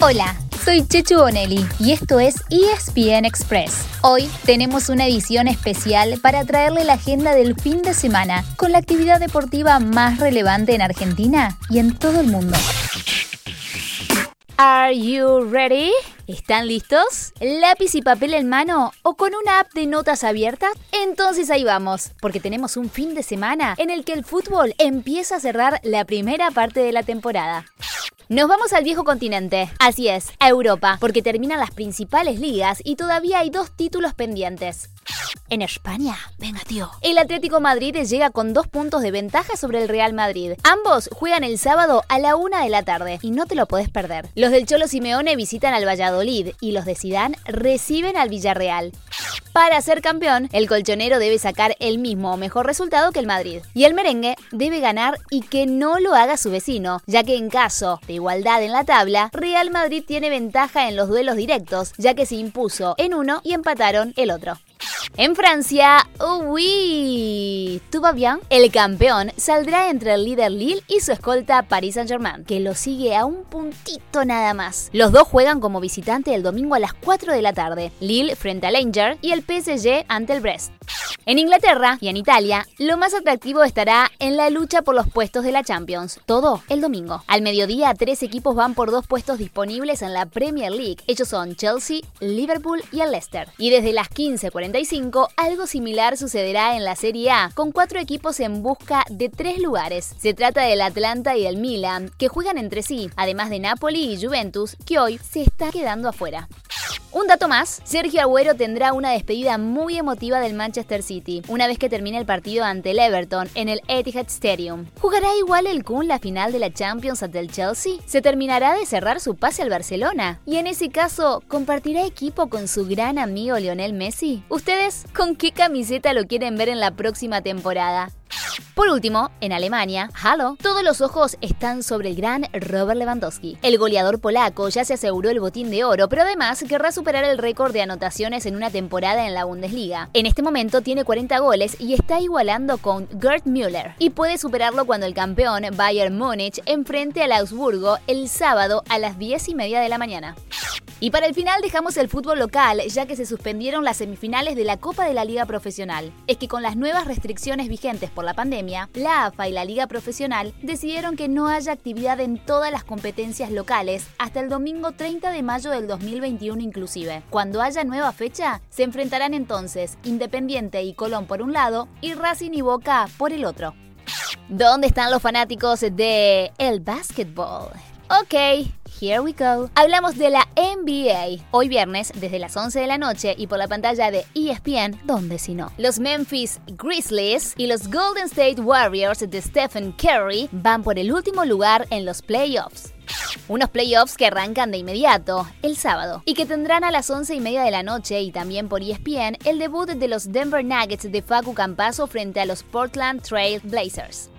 Hola, soy Chechu Bonelli y esto es ESPN Express. Hoy tenemos una edición especial para traerle la agenda del fin de semana con la actividad deportiva más relevante en Argentina y en todo el mundo. Are you ready? ¿Están listos? ¿Lápiz y papel en mano o con una app de notas abierta? Entonces ahí vamos, porque tenemos un fin de semana en el que el fútbol empieza a cerrar la primera parte de la temporada. Nos vamos al viejo continente, así es, a Europa, porque terminan las principales ligas y todavía hay dos títulos pendientes. En España, venga tío. El Atlético Madrid llega con dos puntos de ventaja sobre el Real Madrid. Ambos juegan el sábado a la una de la tarde y no te lo podés perder. Los del Cholo Simeone visitan al Valladolid y los de Sidán reciben al Villarreal. Para ser campeón, el colchonero debe sacar el mismo o mejor resultado que el Madrid. Y el merengue debe ganar y que no lo haga su vecino, ya que en caso de igualdad en la tabla, Real Madrid tiene ventaja en los duelos directos, ya que se impuso en uno y empataron el otro. En Francia, uy, ¿tú va bien? El campeón saldrá entre el líder Lille y su escolta Paris Saint-Germain, que lo sigue a un puntito nada más. Los dos juegan como visitante el domingo a las 4 de la tarde, Lille frente al Angers y el PSG ante el Brest. En Inglaterra y en Italia, lo más atractivo estará en la lucha por los puestos de la Champions, todo el domingo. Al mediodía, tres equipos van por dos puestos disponibles en la Premier League. Ellos son Chelsea, Liverpool y el Leicester. Y desde las 15.45, algo similar sucederá en la Serie A, con cuatro equipos en busca de tres lugares. Se trata del Atlanta y el Milan, que juegan entre sí, además de Napoli y Juventus, que hoy se está quedando afuera. Un dato más, Sergio Agüero tendrá una despedida muy emotiva del Manchester City, una vez que termine el partido ante el Everton en el Etihad Stadium. ¿Jugará igual el Kun la final de la Champions ante el Chelsea? ¿Se terminará de cerrar su pase al Barcelona? Y en ese caso, ¿compartirá equipo con su gran amigo Lionel Messi? ¿Ustedes con qué camiseta lo quieren ver en la próxima temporada? Por último, en Alemania, Halo, todos los ojos están sobre el gran Robert Lewandowski. El goleador polaco ya se aseguró el botín de oro, pero además querrá superar el récord de anotaciones en una temporada en la Bundesliga. En este momento tiene 40 goles y está igualando con Gerd Müller. Y puede superarlo cuando el campeón Bayern Múnich enfrente al Augsburgo el sábado a las 10 y media de la mañana. Y para el final dejamos el fútbol local, ya que se suspendieron las semifinales de la Copa de la Liga Profesional. Es que con las nuevas restricciones vigentes por la pandemia, la AFA y la Liga Profesional decidieron que no haya actividad en todas las competencias locales hasta el domingo 30 de mayo del 2021 inclusive. Cuando haya nueva fecha, se enfrentarán entonces Independiente y Colón por un lado y Racing y Boca por el otro. ¿Dónde están los fanáticos de el básquetbol? Ok, here we go. Hablamos de la NBA. Hoy viernes, desde las 11 de la noche y por la pantalla de ESPN, ¿dónde si no? Los Memphis Grizzlies y los Golden State Warriors de Stephen Curry van por el último lugar en los playoffs. Unos playoffs que arrancan de inmediato, el sábado, y que tendrán a las 11 y media de la noche y también por ESPN el debut de los Denver Nuggets de Facu Campaso frente a los Portland Trail Blazers.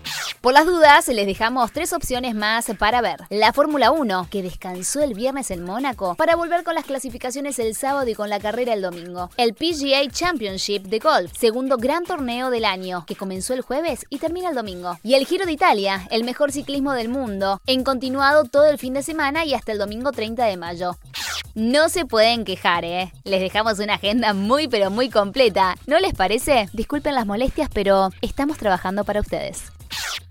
Por las dudas, les dejamos tres opciones más para ver. La Fórmula 1, que descansó el viernes en Mónaco, para volver con las clasificaciones el sábado y con la carrera el domingo. El PGA Championship de golf, segundo gran torneo del año, que comenzó el jueves y termina el domingo. Y el Giro de Italia, el mejor ciclismo del mundo, en continuado todo el fin de semana y hasta el domingo 30 de mayo. No se pueden quejar, ¿eh? Les dejamos una agenda muy pero muy completa. ¿No les parece? Disculpen las molestias, pero estamos trabajando para ustedes.